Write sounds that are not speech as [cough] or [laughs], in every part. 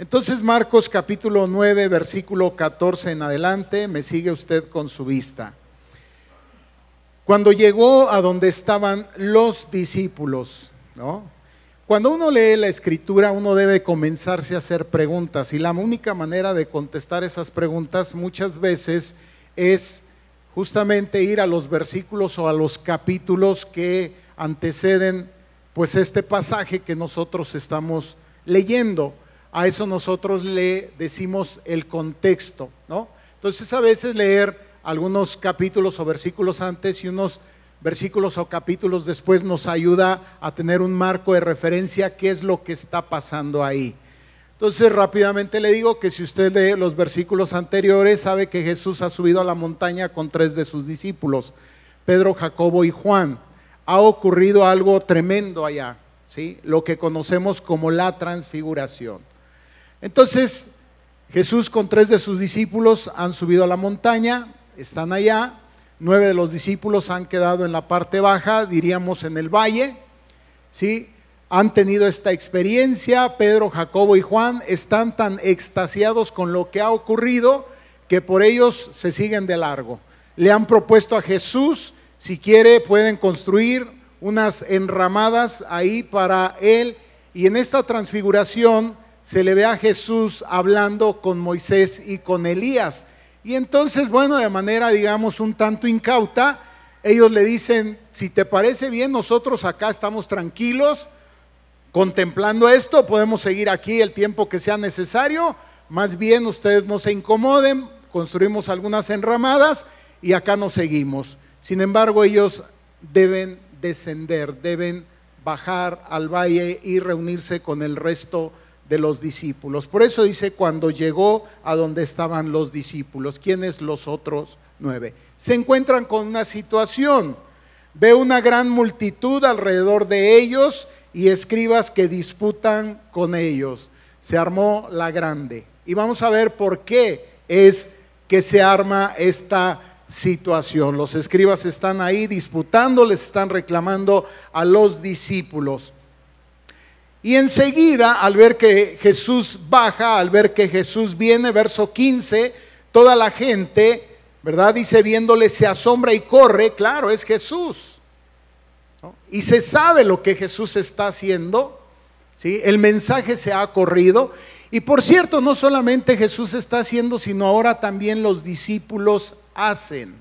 Entonces Marcos capítulo 9, versículo 14 en adelante, me sigue usted con su vista. Cuando llegó a donde estaban los discípulos, ¿no? Cuando uno lee la escritura, uno debe comenzarse a hacer preguntas y la única manera de contestar esas preguntas muchas veces es justamente ir a los versículos o a los capítulos que anteceden pues este pasaje que nosotros estamos leyendo. A eso nosotros le decimos el contexto, ¿no? Entonces a veces leer algunos capítulos o versículos antes y unos versículos o capítulos después nos ayuda a tener un marco de referencia qué es lo que está pasando ahí. Entonces rápidamente le digo que si usted lee los versículos anteriores, sabe que Jesús ha subido a la montaña con tres de sus discípulos, Pedro, Jacobo y Juan. Ha ocurrido algo tremendo allá, ¿sí? lo que conocemos como la transfiguración. Entonces, Jesús con tres de sus discípulos han subido a la montaña, están allá, nueve de los discípulos han quedado en la parte baja, diríamos en el valle, ¿sí? Han tenido esta experiencia, Pedro, Jacobo y Juan están tan extasiados con lo que ha ocurrido que por ellos se siguen de largo. Le han propuesto a Jesús, si quiere pueden construir unas enramadas ahí para él y en esta transfiguración se le ve a Jesús hablando con Moisés y con Elías. Y entonces, bueno, de manera, digamos, un tanto incauta, ellos le dicen, si te parece bien, nosotros acá estamos tranquilos, contemplando esto, podemos seguir aquí el tiempo que sea necesario, más bien ustedes no se incomoden, construimos algunas enramadas y acá nos seguimos. Sin embargo, ellos deben descender, deben bajar al valle y reunirse con el resto de los discípulos. Por eso dice cuando llegó a donde estaban los discípulos, ¿quiénes los otros nueve? Se encuentran con una situación, ve una gran multitud alrededor de ellos y escribas que disputan con ellos. Se armó la grande. Y vamos a ver por qué es que se arma esta situación. Los escribas están ahí disputando, les están reclamando a los discípulos. Y enseguida, al ver que Jesús baja, al ver que Jesús viene, verso 15, toda la gente, ¿verdad? Dice, viéndole, se asombra y corre, claro, es Jesús. Y se sabe lo que Jesús está haciendo, ¿sí? El mensaje se ha corrido. Y por cierto, no solamente Jesús está haciendo, sino ahora también los discípulos hacen.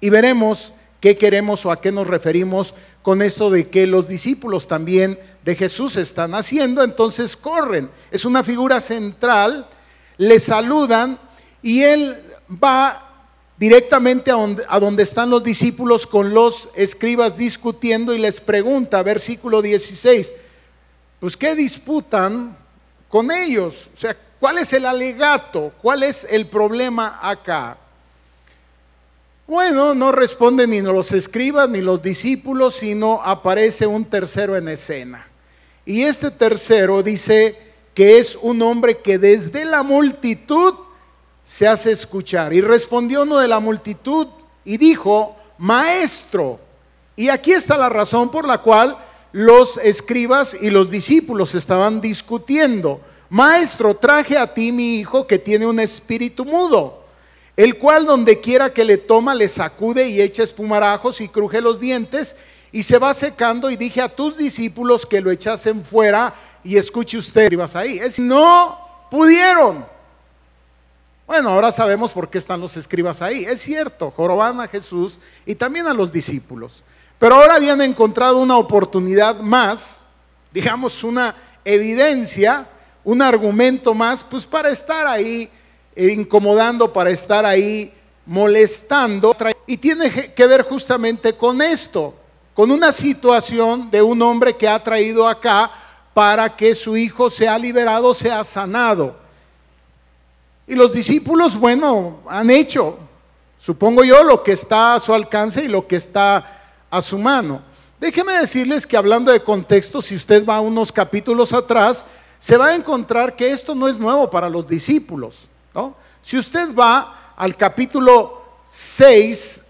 Y veremos qué queremos o a qué nos referimos con esto de que los discípulos también de Jesús están haciendo, entonces corren. Es una figura central, le saludan y él va directamente a donde, a donde, están los discípulos con los escribas discutiendo y les pregunta, versículo 16, pues ¿qué disputan con ellos? O sea, ¿cuál es el alegato? ¿Cuál es el problema acá? Bueno, no responden ni los escribas ni los discípulos, sino aparece un tercero en escena. Y este tercero dice que es un hombre que desde la multitud se hace escuchar. Y respondió uno de la multitud y dijo, maestro. Y aquí está la razón por la cual los escribas y los discípulos estaban discutiendo. Maestro, traje a ti mi hijo que tiene un espíritu mudo el cual donde quiera que le toma le sacude y echa espumarajos y cruje los dientes y se va secando y dije a tus discípulos que lo echasen fuera y escuche usted, y vas ahí. Es, no pudieron. Bueno, ahora sabemos por qué están los escribas ahí. Es cierto, joroban a Jesús y también a los discípulos. Pero ahora habían encontrado una oportunidad más, digamos una evidencia, un argumento más, pues para estar ahí incomodando para estar ahí molestando. Y tiene que ver justamente con esto, con una situación de un hombre que ha traído acá para que su hijo sea liberado, sea sanado. Y los discípulos, bueno, han hecho, supongo yo, lo que está a su alcance y lo que está a su mano. Déjeme decirles que hablando de contexto, si usted va unos capítulos atrás, se va a encontrar que esto no es nuevo para los discípulos. Si usted va al capítulo 6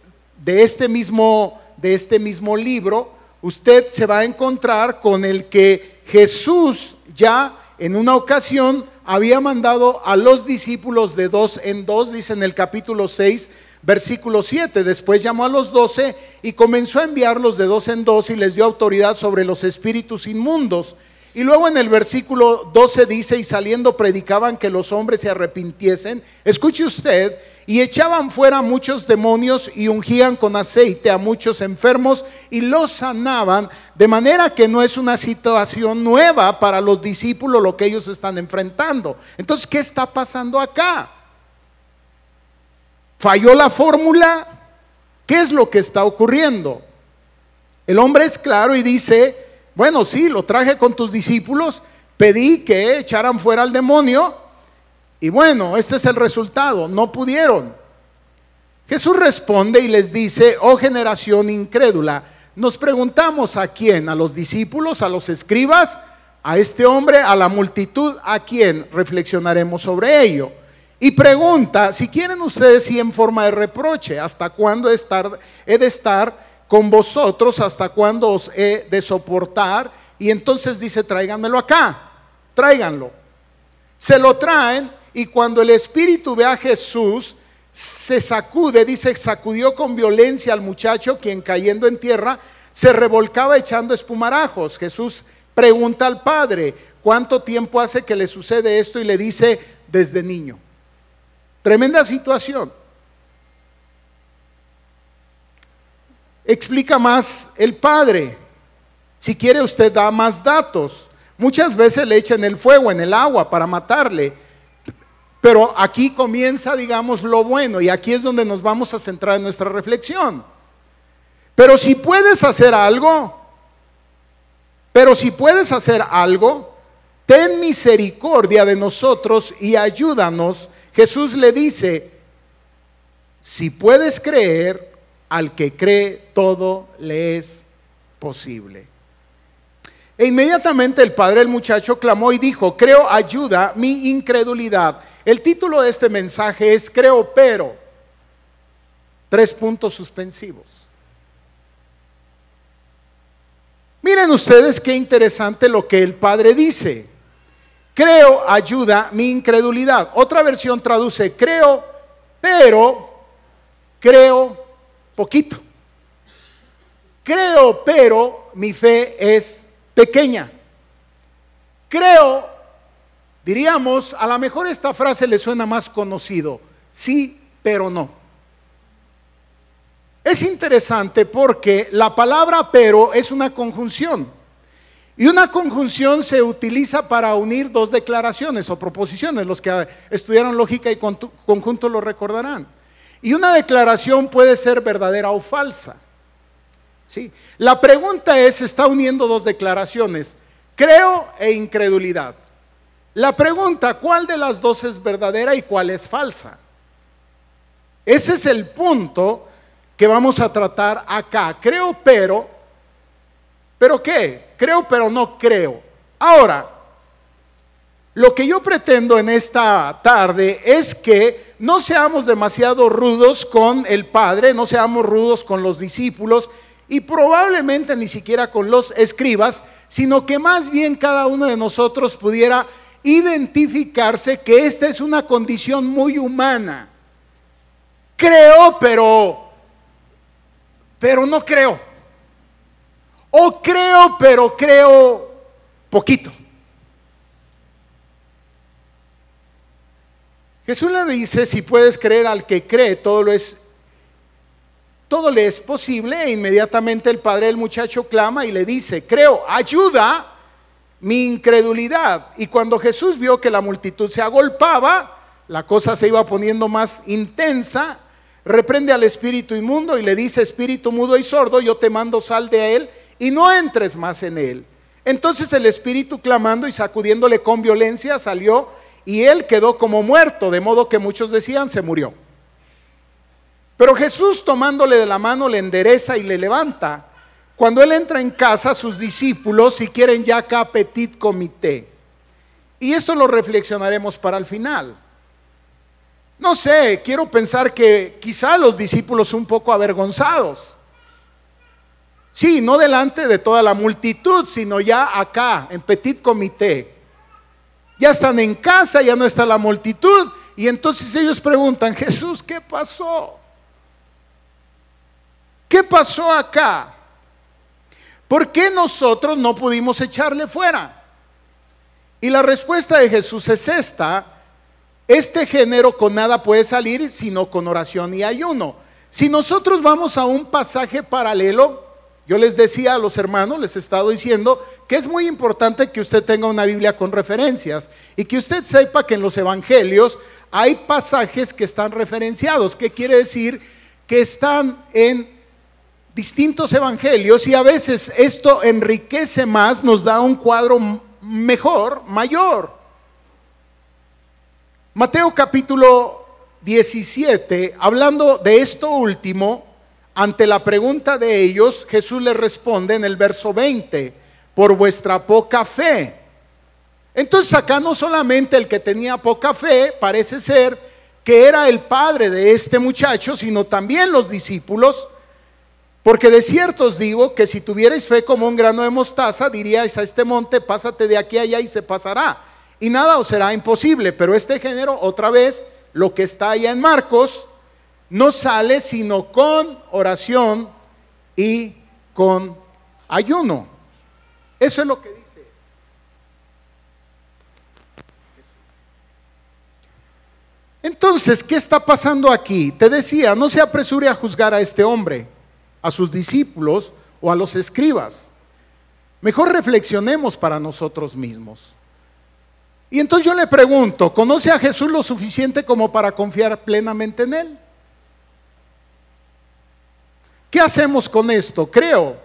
de este mismo, de este mismo libro, usted se va a encontrar con el que Jesús ya en una ocasión había mandado a los discípulos de dos en dos, dice en el capítulo 6, versículo 7. Después llamó a los doce y comenzó a enviarlos de dos en dos y les dio autoridad sobre los espíritus inmundos. Y luego en el versículo 12 dice, y saliendo predicaban que los hombres se arrepintiesen. Escuche usted, y echaban fuera muchos demonios y ungían con aceite a muchos enfermos y los sanaban, de manera que no es una situación nueva para los discípulos lo que ellos están enfrentando. Entonces, ¿qué está pasando acá? ¿Falló la fórmula? ¿Qué es lo que está ocurriendo? El hombre es claro y dice, bueno, sí, lo traje con tus discípulos, pedí que echaran fuera al demonio y bueno, este es el resultado, no pudieron. Jesús responde y les dice, oh generación incrédula, nos preguntamos a quién, a los discípulos, a los escribas, a este hombre, a la multitud, a quién reflexionaremos sobre ello. Y pregunta, si quieren ustedes sí en forma de reproche, ¿hasta cuándo he de estar con vosotros? ¿Hasta cuándo os he de soportar? Y entonces dice, tráiganmelo acá, tráiganlo. Se lo traen y cuando el espíritu ve a Jesús, se sacude, dice, sacudió con violencia al muchacho, quien cayendo en tierra, se revolcaba echando espumarajos. Jesús pregunta al padre, ¿cuánto tiempo hace que le sucede esto? Y le dice, desde niño. Tremenda situación. Explica más el padre. Si quiere usted da más datos. Muchas veces le echan el fuego en el agua para matarle. Pero aquí comienza, digamos, lo bueno y aquí es donde nos vamos a centrar en nuestra reflexión. Pero si puedes hacer algo, pero si puedes hacer algo, ten misericordia de nosotros y ayúdanos. Jesús le dice, si puedes creer, al que cree todo le es posible. E inmediatamente el padre del muchacho clamó y dijo, creo ayuda mi incredulidad. El título de este mensaje es Creo pero. Tres puntos suspensivos. Miren ustedes qué interesante lo que el Padre dice. Creo ayuda mi incredulidad. Otra versión traduce creo, pero creo poquito. Creo, pero mi fe es pequeña. Creo, Diríamos, a lo mejor esta frase le suena más conocido, sí, pero no. Es interesante porque la palabra pero es una conjunción. Y una conjunción se utiliza para unir dos declaraciones o proposiciones. Los que estudiaron lógica y conjunto lo recordarán. Y una declaración puede ser verdadera o falsa. ¿Sí? La pregunta es, está uniendo dos declaraciones, creo e incredulidad. La pregunta, ¿cuál de las dos es verdadera y cuál es falsa? Ese es el punto que vamos a tratar acá. Creo, pero, ¿pero qué? Creo, pero no creo. Ahora, lo que yo pretendo en esta tarde es que no seamos demasiado rudos con el Padre, no seamos rudos con los discípulos y probablemente ni siquiera con los escribas, sino que más bien cada uno de nosotros pudiera identificarse que esta es una condición muy humana. Creo, pero, pero no creo. O creo, pero creo poquito. Jesús le dice, si puedes creer al que cree, todo lo es todo le es posible e inmediatamente el padre del muchacho clama y le dice, "Creo, ayuda mi incredulidad. Y cuando Jesús vio que la multitud se agolpaba, la cosa se iba poniendo más intensa, reprende al espíritu inmundo y le dice, espíritu mudo y sordo, yo te mando sal de él y no entres más en él. Entonces el espíritu clamando y sacudiéndole con violencia salió y él quedó como muerto, de modo que muchos decían se murió. Pero Jesús tomándole de la mano le endereza y le levanta. Cuando él entra en casa, sus discípulos, si quieren ya acá petit comité. Y esto lo reflexionaremos para el final. No sé, quiero pensar que quizá los discípulos un poco avergonzados. Sí, no delante de toda la multitud, sino ya acá, en petit comité. Ya están en casa, ya no está la multitud. Y entonces ellos preguntan, Jesús, ¿qué pasó? ¿Qué pasó acá? ¿Por qué nosotros no pudimos echarle fuera? Y la respuesta de Jesús es esta. Este género con nada puede salir sino con oración y ayuno. Si nosotros vamos a un pasaje paralelo, yo les decía a los hermanos, les he estado diciendo que es muy importante que usted tenga una Biblia con referencias y que usted sepa que en los evangelios hay pasajes que están referenciados. ¿Qué quiere decir? Que están en distintos evangelios y a veces esto enriquece más, nos da un cuadro mejor, mayor. Mateo capítulo 17, hablando de esto último, ante la pregunta de ellos, Jesús les responde en el verso 20, por vuestra poca fe. Entonces acá no solamente el que tenía poca fe, parece ser que era el padre de este muchacho, sino también los discípulos, porque de cierto os digo que si tuvierais fe como un grano de mostaza, diríais a este monte, pásate de aquí a allá y se pasará. Y nada os será imposible, pero este género, otra vez, lo que está allá en Marcos, no sale sino con oración y con ayuno. Eso es lo que dice. Entonces, ¿qué está pasando aquí? Te decía, no se apresure a juzgar a este hombre a sus discípulos o a los escribas. Mejor reflexionemos para nosotros mismos. Y entonces yo le pregunto, ¿conoce a Jesús lo suficiente como para confiar plenamente en Él? ¿Qué hacemos con esto? Creo,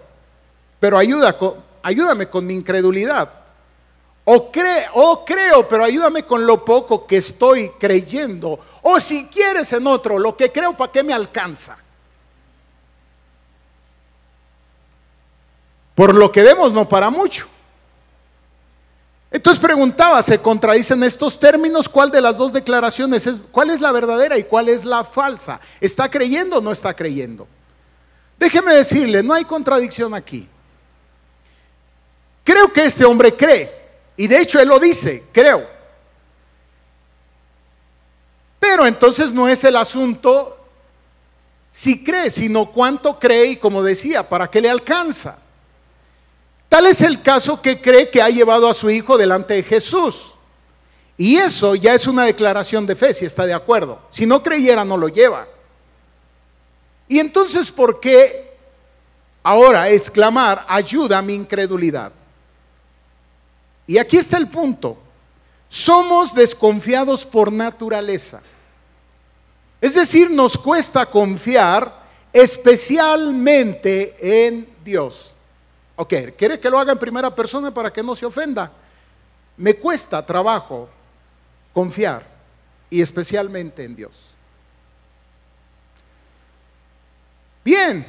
pero ayuda, ayúdame con mi incredulidad. O, o creo, pero ayúdame con lo poco que estoy creyendo. O si quieres en otro, lo que creo, ¿para qué me alcanza? Por lo que vemos, no para mucho. Entonces preguntaba, ¿se contradicen estos términos? ¿Cuál de las dos declaraciones es, cuál es la verdadera y cuál es la falsa? ¿Está creyendo o no está creyendo? Déjeme decirle, no hay contradicción aquí. Creo que este hombre cree, y de hecho él lo dice, creo. Pero entonces no es el asunto si cree, sino cuánto cree y como decía, para qué le alcanza. Tal es el caso que cree que ha llevado a su hijo delante de Jesús. Y eso ya es una declaración de fe, si está de acuerdo. Si no creyera, no lo lleva. Y entonces, ¿por qué ahora exclamar, ayuda a mi incredulidad? Y aquí está el punto. Somos desconfiados por naturaleza. Es decir, nos cuesta confiar especialmente en Dios. Ok, ¿quiere que lo haga en primera persona para que no se ofenda? Me cuesta trabajo confiar y especialmente en Dios. Bien,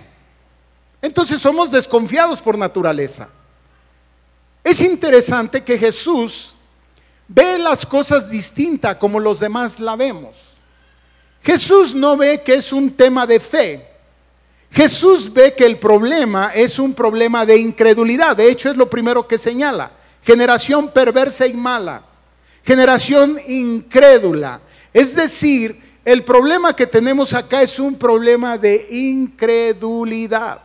entonces somos desconfiados por naturaleza. Es interesante que Jesús ve las cosas distintas como los demás la vemos. Jesús no ve que es un tema de fe, Jesús ve que el problema es un problema de incredulidad. De hecho, es lo primero que señala. Generación perversa y mala. Generación incrédula. Es decir, el problema que tenemos acá es un problema de incredulidad.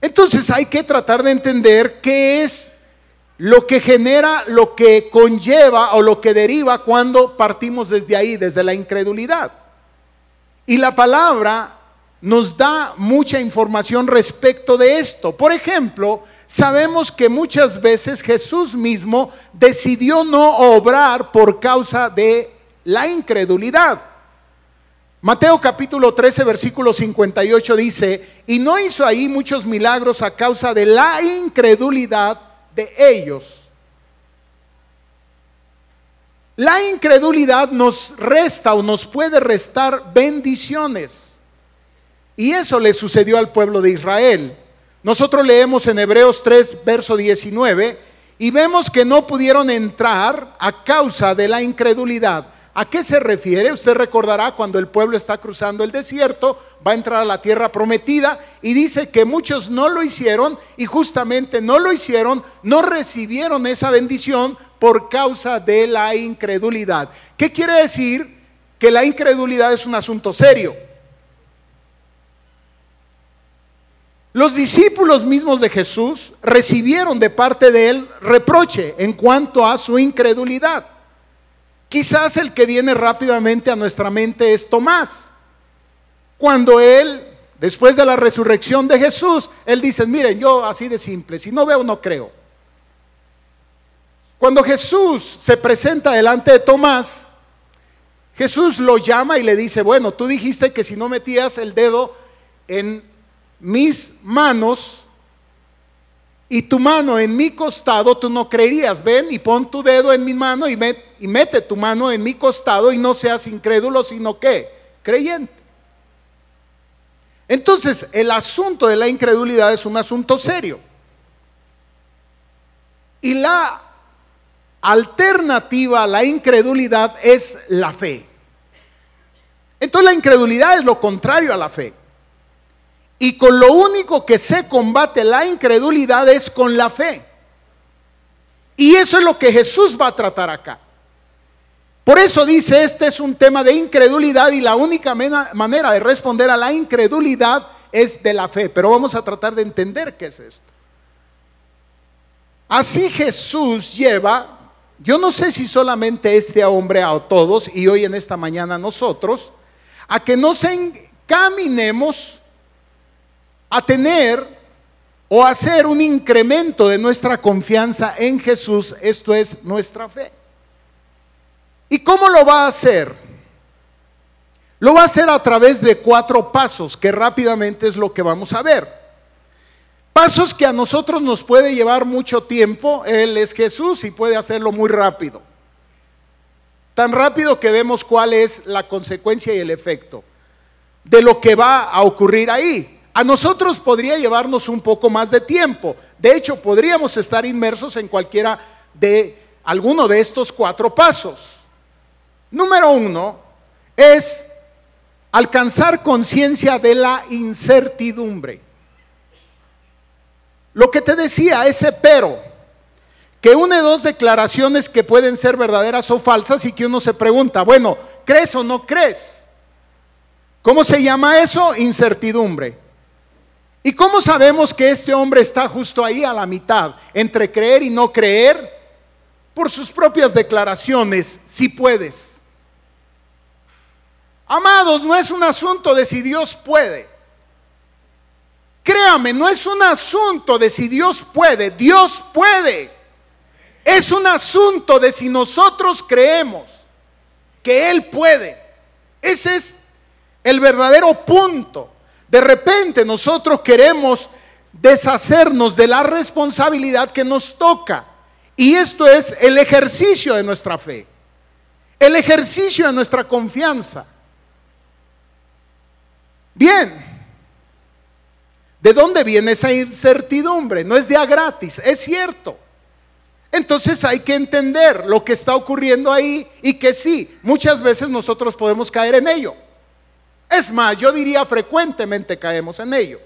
Entonces hay que tratar de entender qué es lo que genera, lo que conlleva o lo que deriva cuando partimos desde ahí, desde la incredulidad. Y la palabra nos da mucha información respecto de esto. Por ejemplo, sabemos que muchas veces Jesús mismo decidió no obrar por causa de la incredulidad. Mateo capítulo 13, versículo 58 dice, y no hizo ahí muchos milagros a causa de la incredulidad de ellos. La incredulidad nos resta o nos puede restar bendiciones. Y eso le sucedió al pueblo de Israel. Nosotros leemos en Hebreos 3, verso 19, y vemos que no pudieron entrar a causa de la incredulidad. ¿A qué se refiere? Usted recordará cuando el pueblo está cruzando el desierto, va a entrar a la tierra prometida y dice que muchos no lo hicieron y justamente no lo hicieron, no recibieron esa bendición por causa de la incredulidad. ¿Qué quiere decir? Que la incredulidad es un asunto serio. Los discípulos mismos de Jesús recibieron de parte de él reproche en cuanto a su incredulidad. Quizás el que viene rápidamente a nuestra mente es Tomás. Cuando él, después de la resurrección de Jesús, él dice, miren, yo así de simple, si no veo, no creo. Cuando Jesús se presenta delante de Tomás, Jesús lo llama y le dice, bueno, tú dijiste que si no metías el dedo en mis manos y tu mano en mi costado, tú no creerías. Ven y pon tu dedo en mi mano y, mete tu mano en mi costado y no seas incrédulo, sino que creyente. Entonces, el asunto de la incredulidad es un asunto serio. Y la alternativa a la incredulidad es la fe. Entonces la incredulidad es lo contrario a la fe. Y con lo único que se combate la incredulidad es con la fe. Y eso es lo que Jesús va a tratar acá. Por eso dice, este es un tema de incredulidad y la única manera de responder a la incredulidad es de la fe. Pero vamos a tratar de entender qué es esto. Así Jesús lleva, yo no sé si solamente este hombre a todos y hoy en esta mañana nosotros, a que nos encaminemos a tener o hacer un incremento de nuestra confianza en Jesús, esto es nuestra fe. ¿Y cómo lo va a hacer? Lo va a hacer a través de cuatro pasos, que rápidamente es lo que vamos a ver. Pasos que a nosotros nos puede llevar mucho tiempo, Él es Jesús y puede hacerlo muy rápido. Tan rápido que vemos cuál es la consecuencia y el efecto de lo que va a ocurrir ahí. A nosotros podría llevarnos un poco más de tiempo. De hecho, podríamos estar inmersos en cualquiera de alguno de estos cuatro pasos. Número uno es alcanzar conciencia de la incertidumbre. Lo que te decía, ese pero, que une dos declaraciones que pueden ser verdaderas o falsas y que uno se pregunta, bueno, ¿crees o no crees? ¿Cómo se llama eso? Incertidumbre. ¿Y cómo sabemos que este hombre está justo ahí a la mitad, entre creer y no creer? Por sus propias declaraciones, si puedes. Amados, no es un asunto de si Dios puede. Créame, no es un asunto de si Dios puede, Dios puede. Es un asunto de si nosotros creemos que Él puede. Ese es el verdadero punto. De repente nosotros queremos deshacernos de la responsabilidad que nos toca. Y esto es el ejercicio de nuestra fe, el ejercicio de nuestra confianza. Bien, ¿de dónde viene esa incertidumbre? No es de a gratis, es cierto. Entonces hay que entender lo que está ocurriendo ahí y que sí, muchas veces nosotros podemos caer en ello. Es más, yo diría frecuentemente caemos en ello.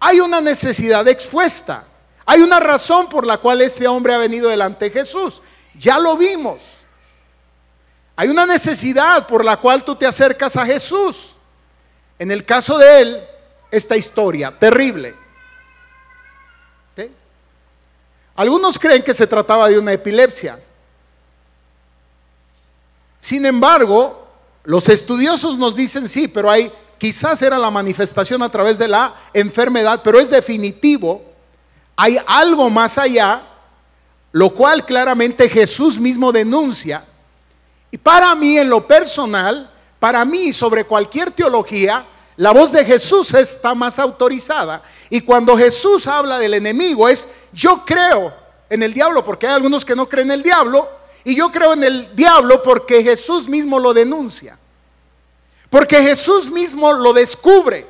Hay una necesidad expuesta. Hay una razón por la cual este hombre ha venido delante de Jesús. Ya lo vimos. Hay una necesidad por la cual tú te acercas a Jesús. En el caso de él, esta historia terrible. Algunos creen que se trataba de una epilepsia. Sin embargo, los estudiosos nos dicen sí, pero hay quizás era la manifestación a través de la enfermedad, pero es definitivo. Hay algo más allá, lo cual claramente Jesús mismo denuncia. Y para mí en lo personal, para mí sobre cualquier teología, la voz de Jesús está más autorizada. Y cuando Jesús habla del enemigo es, yo creo en el diablo, porque hay algunos que no creen en el diablo, y yo creo en el diablo porque Jesús mismo lo denuncia. Porque Jesús mismo lo descubre.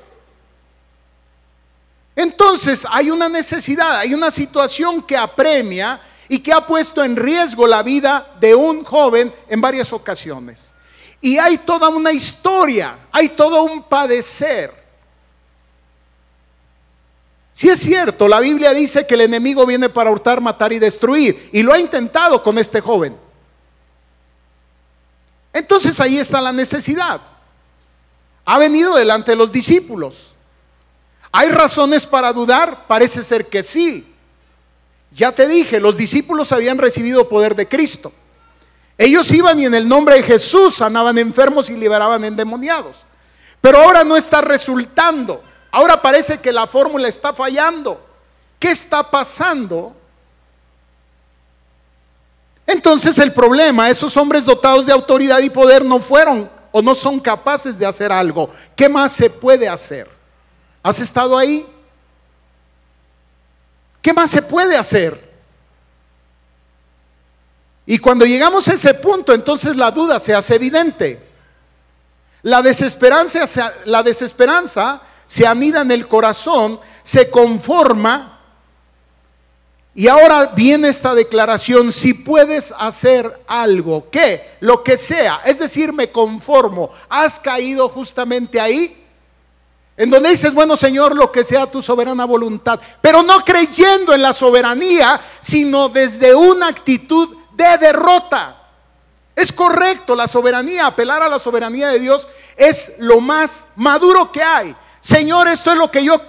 Entonces hay una necesidad, hay una situación que apremia y que ha puesto en riesgo la vida de un joven en varias ocasiones. Y hay toda una historia, hay todo un padecer. Si es cierto, la Biblia dice que el enemigo viene para hurtar, matar y destruir. Y lo ha intentado con este joven. Entonces ahí está la necesidad. Ha venido delante de los discípulos. ¿Hay razones para dudar? Parece ser que sí. Ya te dije, los discípulos habían recibido poder de Cristo. Ellos iban y en el nombre de Jesús sanaban enfermos y liberaban endemoniados. Pero ahora no está resultando. Ahora parece que la fórmula está fallando. ¿Qué está pasando? Entonces el problema, esos hombres dotados de autoridad y poder no fueron o no son capaces de hacer algo. ¿Qué más se puede hacer? ¿Has estado ahí? ¿Qué más se puede hacer? Y cuando llegamos a ese punto, entonces la duda se hace evidente. La desesperanza, la desesperanza se anida en el corazón, se conforma. Y ahora viene esta declaración, si puedes hacer algo, ¿qué? Lo que sea, es decir, me conformo. ¿Has caído justamente ahí? En donde dices, bueno Señor, lo que sea tu soberana voluntad, pero no creyendo en la soberanía, sino desde una actitud de derrota. Es correcto, la soberanía, apelar a la soberanía de Dios es lo más maduro que hay. Señor, esto es lo que yo,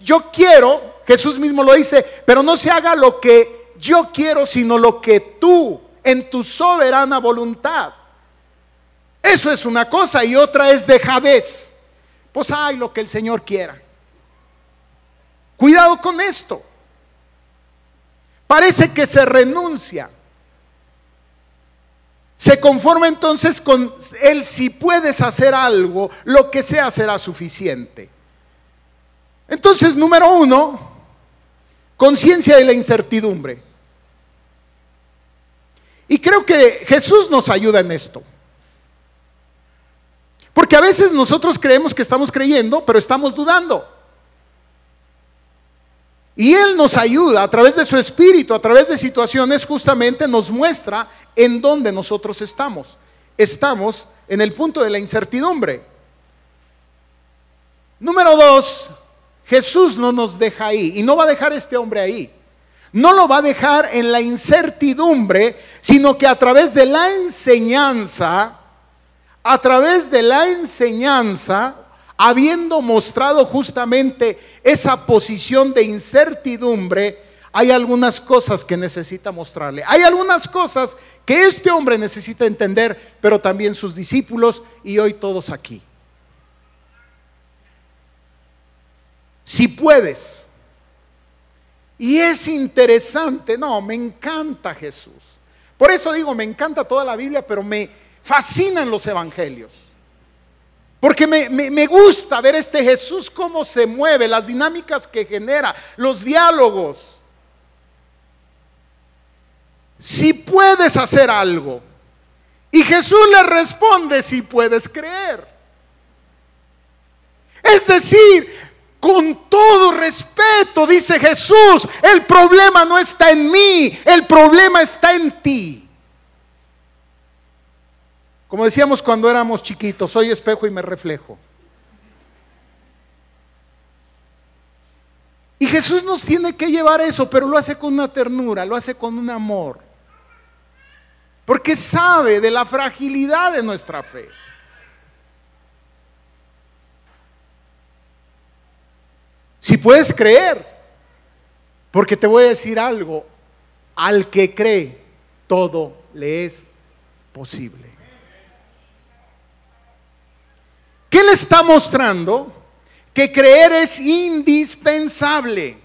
yo quiero, Jesús mismo lo dice, pero no se haga lo que yo quiero, sino lo que tú, en tu soberana voluntad. Eso es una cosa y otra es dejadez. Pues hay lo que el Señor quiera. Cuidado con esto. Parece que se renuncia. Se conforma entonces con él si puedes hacer algo, lo que sea será suficiente. Entonces, número uno, conciencia de la incertidumbre. Y creo que Jesús nos ayuda en esto. Porque a veces nosotros creemos que estamos creyendo, pero estamos dudando. Y Él nos ayuda a través de su espíritu, a través de situaciones, justamente nos muestra en dónde nosotros estamos. Estamos en el punto de la incertidumbre. Número dos, Jesús no nos deja ahí y no va a dejar este hombre ahí. No lo va a dejar en la incertidumbre, sino que a través de la enseñanza, a través de la enseñanza, habiendo mostrado justamente esa posición de incertidumbre, hay algunas cosas que necesita mostrarle. Hay algunas cosas que este hombre necesita entender, pero también sus discípulos y hoy todos aquí. Si puedes. Y es interesante, no, me encanta Jesús. Por eso digo, me encanta toda la Biblia, pero me fascinan los evangelios. Porque me, gusta ver este Jesús cómo se mueve, las dinámicas que genera, los diálogos. Si puedes hacer algo. Y Jesús le responde si puedes creer. Es decir, con todo respeto, dice Jesús, el problema no está en mí, el problema está en ti. Como decíamos cuando éramos chiquitos, soy espejo y me reflejo. Y Jesús nos tiene que llevar eso, pero lo hace con una ternura, lo hace con un amor. Porque sabe de la fragilidad de nuestra fe. Si puedes creer, porque te voy a decir algo, al que cree, todo le es posible. ¿Qué le está mostrando? Que creer es indispensable.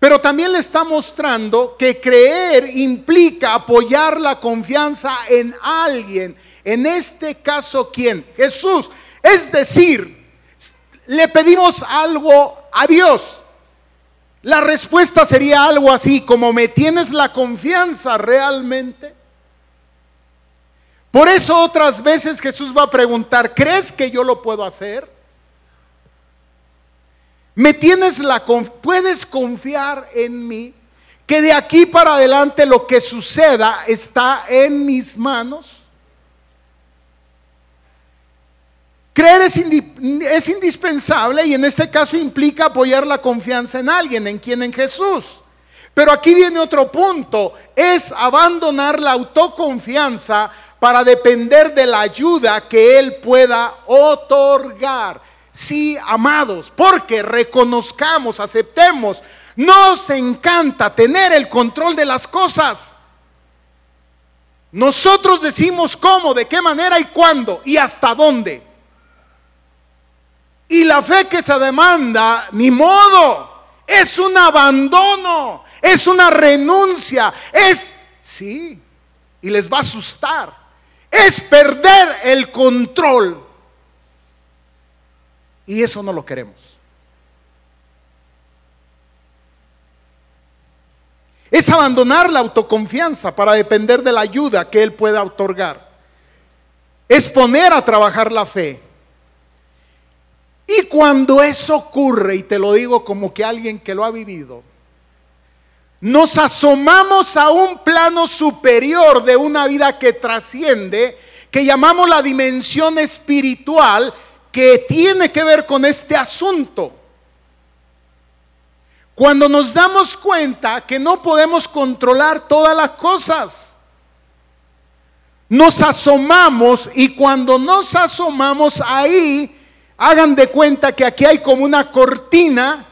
Pero también le está mostrando que creer implica apoyar la confianza en alguien. En este caso, ¿quién? Jesús. Es decir, le pedimos algo a Dios. La respuesta sería algo así, como me tienes la confianza realmente. Por eso otras veces Jesús va a preguntar, ¿crees que yo lo puedo hacer? ¿Me tienes la puedes confiar en mí? Que de aquí para adelante lo que suceda está en mis manos. Creer es, indispensable y en este caso implica apoyar la confianza en alguien, en quien en Jesús. Pero aquí viene otro punto, es abandonar la autoconfianza para depender de la ayuda que Él pueda otorgar. Sí, amados, porque reconozcamos, aceptemos, nos encanta tener el control de las cosas. Nosotros decimos cómo, de qué manera y cuándo y hasta dónde. Y la fe que se demanda, ni modo, es un abandono, es una renuncia, es, sí, y les va a asustar, es perder el control. Y eso no lo queremos. Es abandonar la autoconfianza para depender de la ayuda que Él pueda otorgar. Es poner a trabajar la fe. Y cuando eso ocurre, y te lo digo como que alguien que lo ha vivido, nos asomamos a un plano superior de una vida que trasciende, que llamamos la dimensión espiritual, que tiene que ver con este asunto. Cuando nos damos cuenta que no podemos controlar todas las cosas, nos asomamos y cuando nos asomamos ahí, hagan de cuenta que aquí hay como una cortina,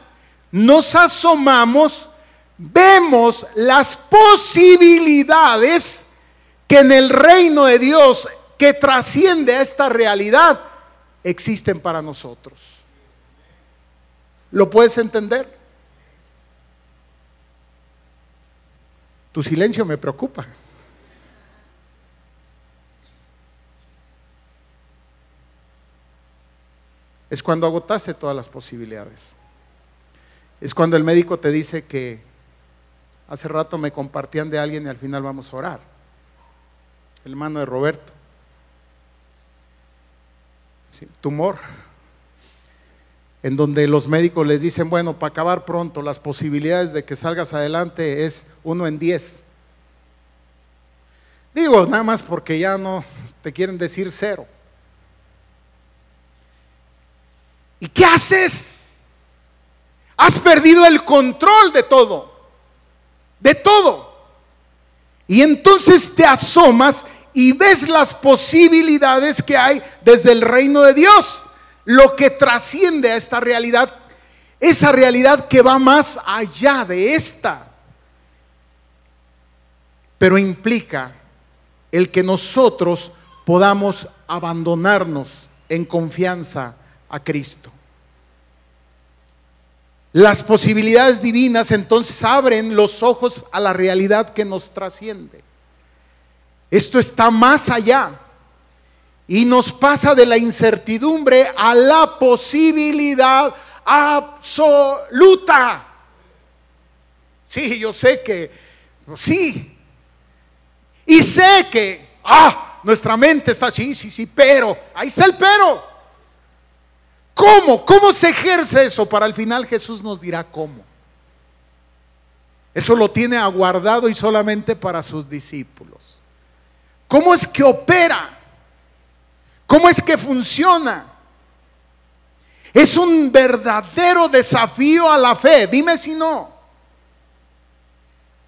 nos asomamos, vemos las posibilidades que en el reino de Dios, que trasciende a esta realidad, existen para nosotros. ¿Lo puedes entender? Tu silencio me preocupa. Es cuando agotaste todas las posibilidades. Es cuando el médico te dice que hace rato me compartían de alguien y al final vamos a orar. El hermano de Roberto. tumor. En donde los médicos les dicen, bueno, para acabar pronto, las posibilidades de que salgas adelante es uno en diez. Digo, nada más porque ya no te quieren decir cero. ¿Y qué haces? Has perdido el control de todo, de todo. Y entonces te asomas y ves las posibilidades que hay desde el reino de Dios, lo que trasciende a esta realidad, esa realidad que va más allá de esta. Pero implica el que nosotros podamos abandonarnos en confianza a Cristo. Las posibilidades divinas entonces abren los ojos a la realidad que nos trasciende. Esto está más allá y nos pasa de la incertidumbre a la posibilidad absoluta. Sí, yo sé que, sí. Y sé que, ah, nuestra mente está, sí, sí, sí, pero, ahí está el pero. ¿Cómo? ¿Cómo se ejerce eso? Para el final Jesús nos dirá cómo. Eso lo tiene aguardado y solamente para sus discípulos. ¿Cómo es que opera? ¿Cómo es que funciona? Es un verdadero desafío a la fe. Dime si no.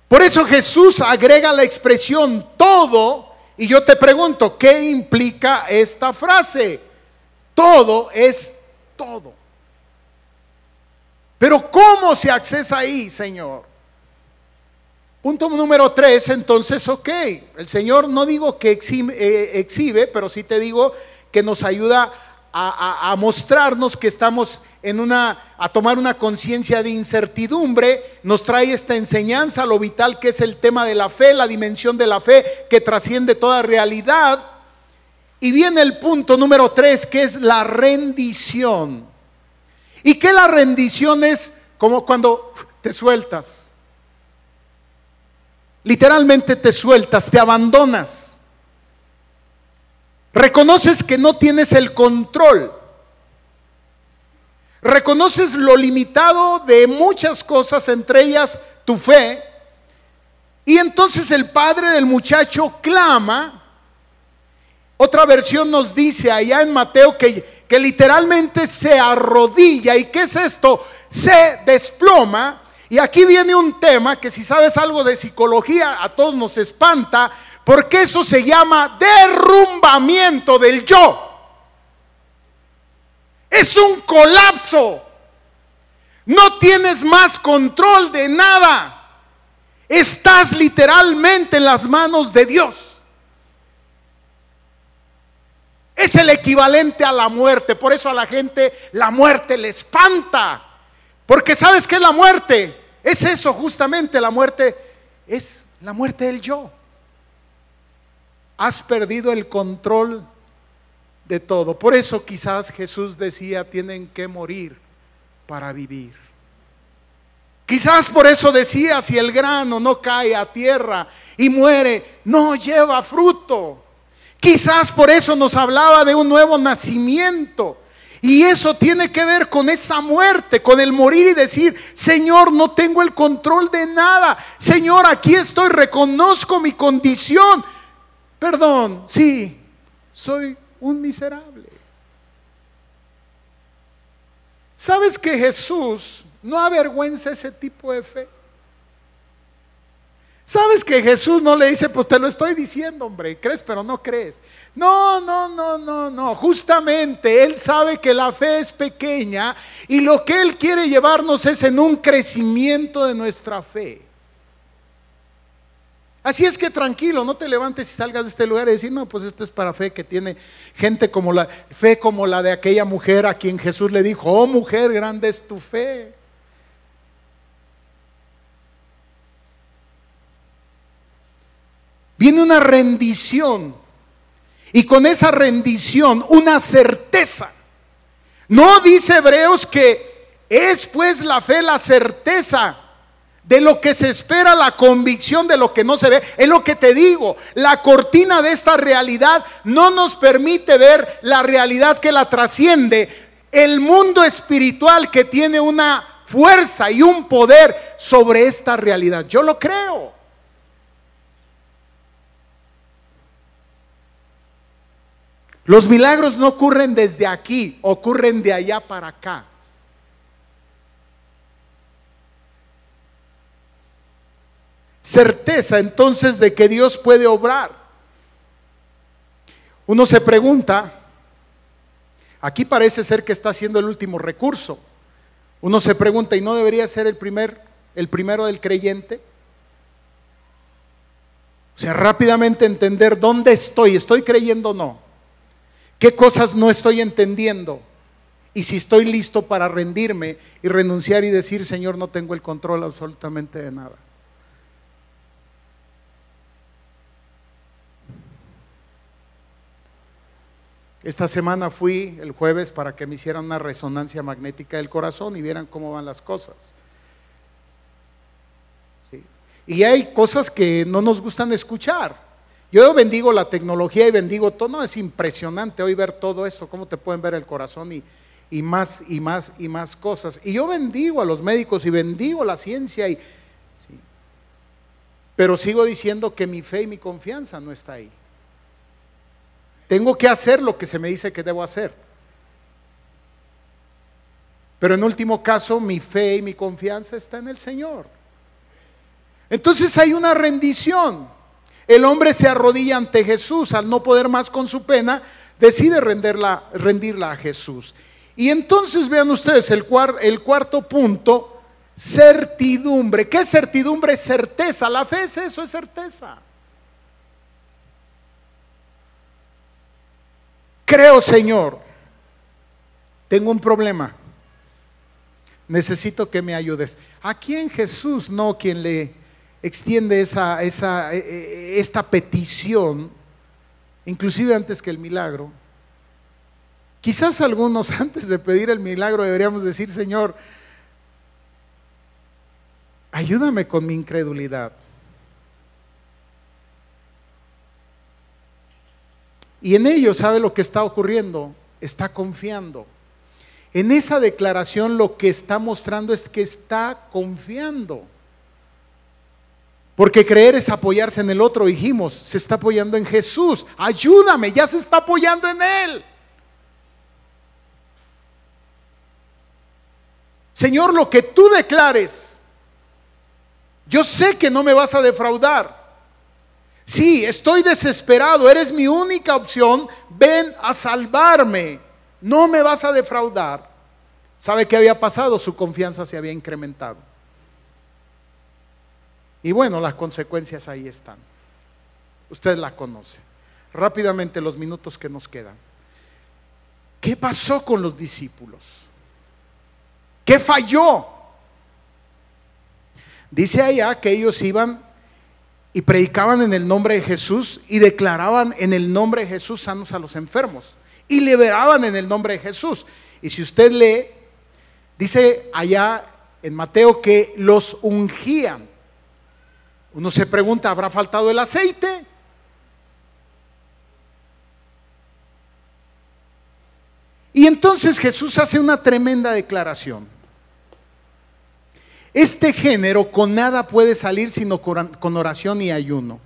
Por eso Jesús agrega la expresión todo y yo te pregunto, ¿qué implica esta frase? Todo es todo. Pero ¿cómo se accesa ahí, Señor? Punto número tres, entonces, ok, el Señor no digo que eh, exhibe, pero sí te digo que nos ayuda a, mostrarnos que estamos en una, a tomar una conciencia de incertidumbre, nos trae esta enseñanza, lo vital que es el tema de la fe, la dimensión de la fe que trasciende toda realidad. Y viene el punto número tres, que es la rendición. Y que la rendición es como cuando te sueltas. Literalmente te sueltas, te abandonas. Reconoces que no tienes el control. Reconoces lo limitado de muchas cosas, entre ellas tu fe. Y entonces el padre del muchacho clama otra versión nos dice allá en Mateo que, que literalmente se arrodilla. ¿Y qué es esto? Se desploma. Y aquí viene un tema que si sabes algo de psicología a todos nos espanta, porque eso se llama derrumbamiento del yo. Es un colapso. No tienes más control de nada. Estás literalmente en las manos de Dios. Es el equivalente a la muerte. Por eso a la gente la muerte le espanta. Porque sabes que la muerte. Es eso justamente. La muerte es la muerte del yo. Has perdido el control de todo. Por eso quizás Jesús decía, tienen que morir para vivir. Quizás por eso decía, si el grano no cae a tierra y muere, no lleva fruto. Quizás por eso nos hablaba de un nuevo nacimiento. Y eso tiene que ver con esa muerte, con el morir y decir, Señor, no tengo el control de nada. Señor, aquí estoy, reconozco mi condición. Perdón, sí, soy un miserable. ¿Sabes que Jesús no avergüenza ese tipo de fe. ¿Sabes que Jesús no le dice, pues te lo estoy diciendo, hombre, crees pero no crees? No, no, no, no, no. Justamente Él sabe que la fe es pequeña y lo que Él quiere llevarnos es en un crecimiento de nuestra fe. Así es que tranquilo, no te levantes y salgas de este lugar y decir, no, pues esto es para fe que tiene gente como la fe como la de aquella mujer a quien Jesús le dijo, oh mujer, grande es tu fe. Viene una rendición. Y con esa rendición, una certeza. No dice Hebreos que es pues la fe la certeza de lo que se espera, la convicción de lo que no se ve. Es lo que te digo, la cortina de esta realidad no nos permite ver la realidad que la trasciende. El mundo espiritual que tiene una fuerza y un poder sobre esta realidad. Yo lo creo. Los milagros no ocurren desde aquí, ocurren de allá para acá. Certeza entonces de que Dios puede obrar. Uno se pregunta, aquí parece ser que está siendo el último recurso. Uno se pregunta, ¿y no debería ser el primer el primero del creyente? O sea, rápidamente entender dónde estoy, estoy creyendo o no. ¿Qué cosas no estoy entendiendo? Y si estoy listo para rendirme y renunciar y decir, Señor, no tengo el control absolutamente de nada. Esta semana fui el jueves para que me hicieran una resonancia magnética del corazón y vieran cómo van las cosas. Y hay cosas que no nos gustan escuchar. Yo bendigo la tecnología y bendigo todo. No, es impresionante hoy ver todo eso, cómo te pueden ver el corazón y, más y más y más cosas. Y yo bendigo a los médicos y bendigo la ciencia. Pero sigo diciendo que mi fe y mi confianza no está ahí. Tengo que hacer lo que se me dice que debo hacer. Pero en último caso, mi fe y mi confianza está en el Señor. Entonces hay una rendición. El hombre se arrodilla ante Jesús, al no poder más con su pena, decide rendirla, a Jesús. Y entonces vean ustedes el, cuarto punto, certidumbre. ¿Qué es certidumbre? Certeza. La fe es eso, es certeza. Creo, Señor, tengo un problema. Necesito que me ayudes. ¿A quién Jesús no quien le extiende esa, e, e, esta petición, inclusive antes que el milagro. Quizás algunos [laughs] antes de pedir el milagro deberíamos decir, Señor, ayúdame con mi incredulidad. Y en ello, ¿sabe lo que está ocurriendo? Está confiando. En esa declaración lo que está mostrando es que está confiando. Porque creer es apoyarse en el otro, dijimos, se está apoyando en Jesús. Ayúdame, ya se está apoyando en Él. Señor, lo que tú declares, yo sé que no me vas a defraudar. Sí, estoy desesperado, eres mi única opción, ven a salvarme, no me vas a defraudar. ¿Sabe qué había pasado? Su confianza se había incrementado. Y bueno, las consecuencias ahí están. Usted las conoce. Rápidamente los minutos que nos quedan. ¿Qué pasó con los discípulos? ¿Qué falló? Dice allá que ellos iban y predicaban en el nombre de Jesús y declaraban en el nombre de Jesús sanos a los enfermos y liberaban en el nombre de Jesús. Y si usted lee, dice allá en Mateo que los ungían. Uno se pregunta, ¿habrá faltado el aceite? Y entonces Jesús hace una tremenda declaración. Este género con nada puede salir sino con oración y ayuno.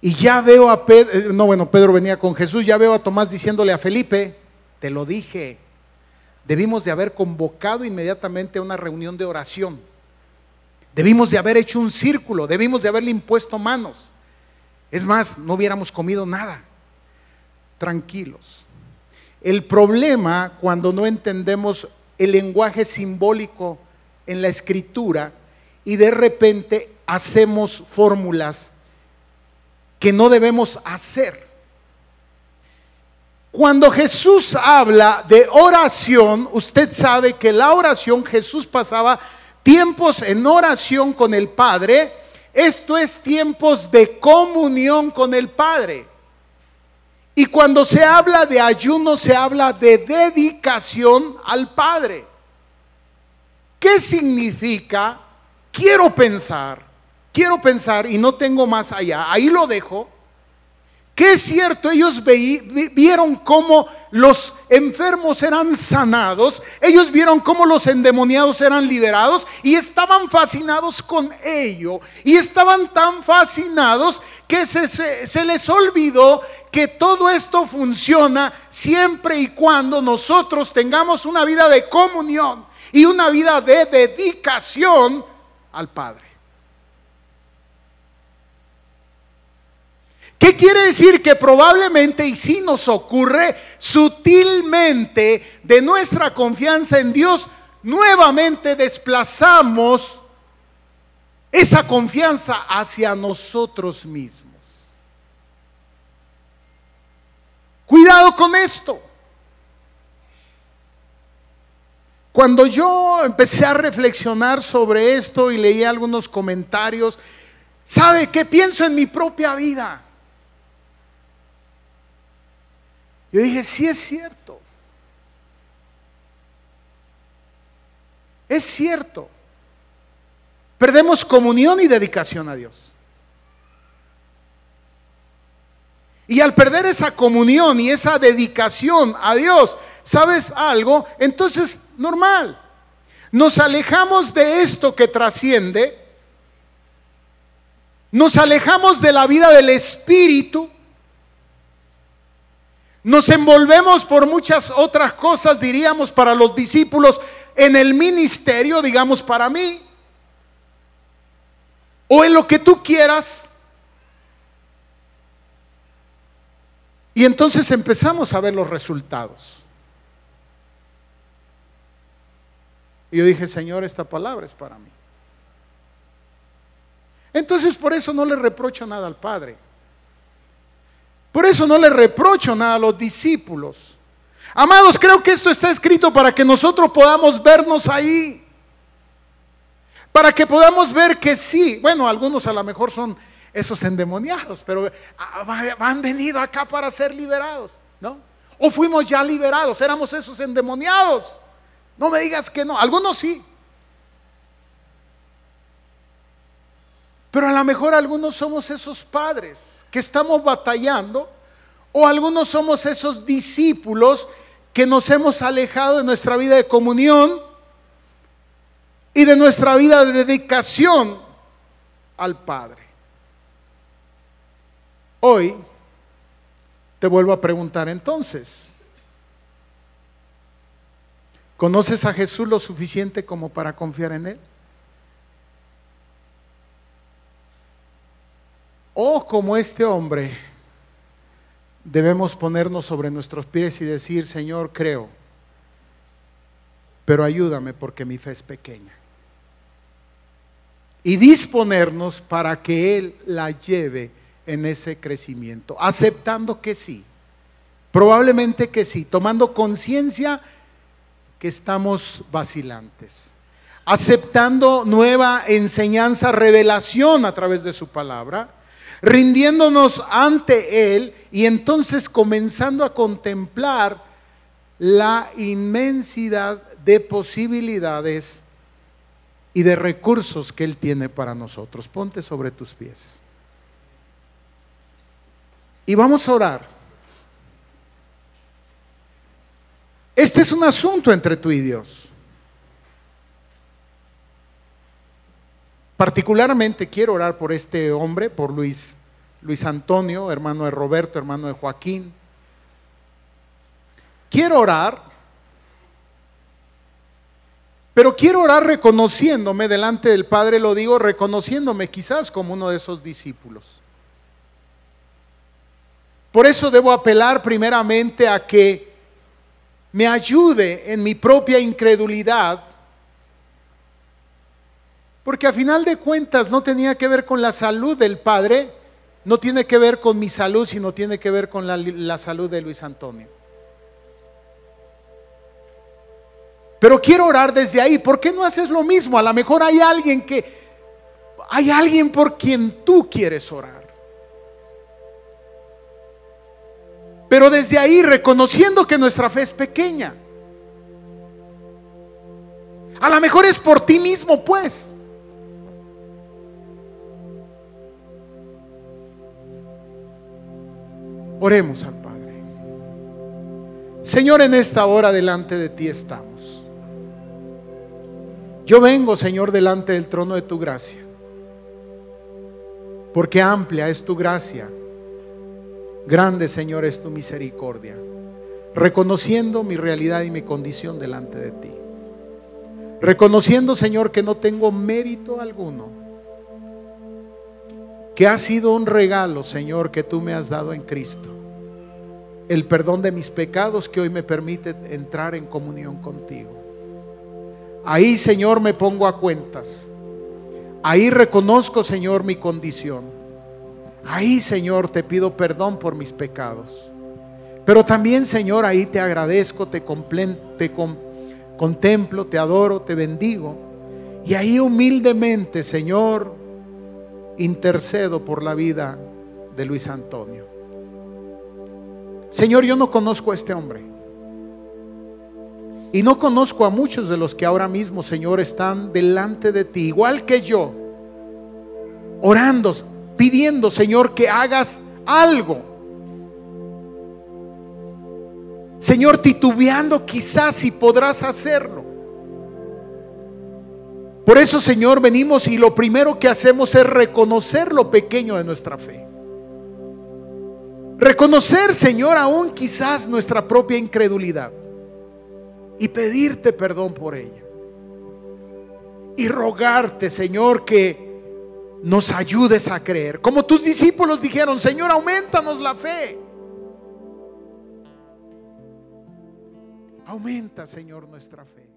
Y ya veo a Pedro, eh, no bueno, Pedro venía con Jesús, ya veo a Tomás diciéndole a Felipe, te lo dije, debimos de haber convocado inmediatamente una reunión de oración. Debimos de haber hecho un círculo, debimos de haberle impuesto manos. Es más, no hubiéramos comido nada. Tranquilos. El problema cuando no entendemos el lenguaje simbólico en la escritura y de repente hacemos fórmulas que no debemos hacer. Cuando Jesús habla de oración, usted sabe que la oración Jesús pasaba tiempos en oración con el Padre. Esto es tiempos de comunión con el Padre. Y cuando se habla de ayuno, se habla de dedicación al Padre. ¿Qué significa? Quiero pensar, quiero pensar y no tengo más allá. Ahí lo dejo que es cierto, ellos vieron cómo los enfermos eran sanados, ellos vieron cómo los endemoniados eran liberados y estaban fascinados con ello. Y estaban tan fascinados que se, les olvidó que todo esto funciona siempre y cuando nosotros tengamos una vida de comunión y una vida de dedicación al Padre. ¿Qué quiere decir? Que probablemente, y si nos ocurre, sutilmente de nuestra confianza en Dios, nuevamente desplazamos esa confianza hacia nosotros mismos. Cuidado con esto. Cuando yo empecé a reflexionar sobre esto y leí algunos comentarios, ¿sabe qué pienso en mi propia vida? Yo dije, sí es cierto. Es cierto. Perdemos comunión y dedicación a Dios. Y al perder esa comunión y esa dedicación a Dios, ¿sabes algo? Entonces, normal. Nos alejamos de esto que trasciende. Nos alejamos de la vida del Espíritu nos envolvemos por muchas otras cosas, diríamos, para los discípulos en el ministerio, digamos, para mí, o en lo que tú quieras. Y entonces empezamos a ver los resultados. Y yo dije, Señor, esta palabra es para mí. Entonces por eso no le reprocho nada al Padre. Por eso no le reprocho nada a los discípulos. Amados, creo que esto está escrito para que nosotros podamos vernos ahí. Para que podamos ver que sí, bueno, algunos a lo mejor son esos endemoniados, pero ah, han venido acá para ser liberados, ¿no? O fuimos ya liberados, éramos esos endemoniados. No me digas que no, algunos sí. Pero a lo mejor algunos somos esos padres que estamos batallando o algunos somos esos discípulos que nos hemos alejado de nuestra vida de comunión y de nuestra vida de dedicación al Padre. Hoy te vuelvo a preguntar entonces, ¿Conoces a Jesús lo suficiente como para confiar en Él? O como este hombre, debemos ponernos sobre nuestros pies y decir, Señor, creo, pero ayúdame porque mi fe es pequeña. Y disponernos para que Él la lleve en ese crecimiento, aceptando que sí, probablemente que sí, tomando conciencia que estamos vacilantes, aceptando nueva enseñanza, revelación a través de su palabra, rindiéndonos ante Él y entonces comenzando a contemplar la inmensidad de posibilidades y de recursos que Él tiene para nosotros. Ponte sobre tus pies. Y vamos a orar. Este es un asunto entre tú y Dios. Particularmente quiero orar por este hombre, por Luis, Luis Antonio, hermano de Roberto, hermano de Joaquín. Quiero orar, pero quiero orar reconociéndome delante del Padre, lo digo reconociéndome quizás como uno de esos discípulos. Por eso debo apelar primeramente a que me ayude en mi propia incredulidad porque a final de cuentas no tenía que ver con la salud del Padre, no tiene que ver con mi salud, sino tiene que ver con la, salud de Luis Antonio. Pero quiero orar desde ahí. ¿Por qué no haces lo mismo? A lo mejor hay alguien que, hay alguien por quien tú quieres orar. Pero desde ahí reconociendo que nuestra fe es pequeña. A lo mejor es por ti mismo, pues. Oremos al Padre. Señor, en esta hora delante de ti estamos. Yo vengo, Señor, delante del trono de tu gracia. Porque amplia es tu gracia. Grande, Señor, es tu misericordia. Reconociendo mi realidad y mi condición delante de ti. Reconociendo, Señor, que no tengo mérito alguno que ha sido un regalo, Señor, que tú me has dado en Cristo. El perdón de mis pecados que hoy me permite entrar en comunión contigo. Ahí, Señor, me pongo a cuentas. Ahí reconozco, Señor, mi condición. Ahí, Señor, te pido perdón por mis pecados. Pero también, Señor, ahí te agradezco, te, te contemplo, te adoro, te bendigo. Y ahí humildemente, Señor, intercedo por la vida de Luis Antonio. Señor, yo no conozco a este hombre. Y no conozco a muchos de los que ahora mismo, Señor, están delante de ti, igual que yo, orando, pidiendo, Señor, que hagas algo. Señor, titubeando quizás si podrás hacerlo. Por eso, Señor, venimos y lo primero que hacemos es reconocer lo pequeño de nuestra fe. Reconocer, Señor, aún quizás nuestra propia incredulidad. Y pedirte perdón por ella. Y rogarte, Señor, que nos ayudes a creer. Como tus discípulos dijeron, Señor, aumentanos la fe. Aumenta, Señor, nuestra fe.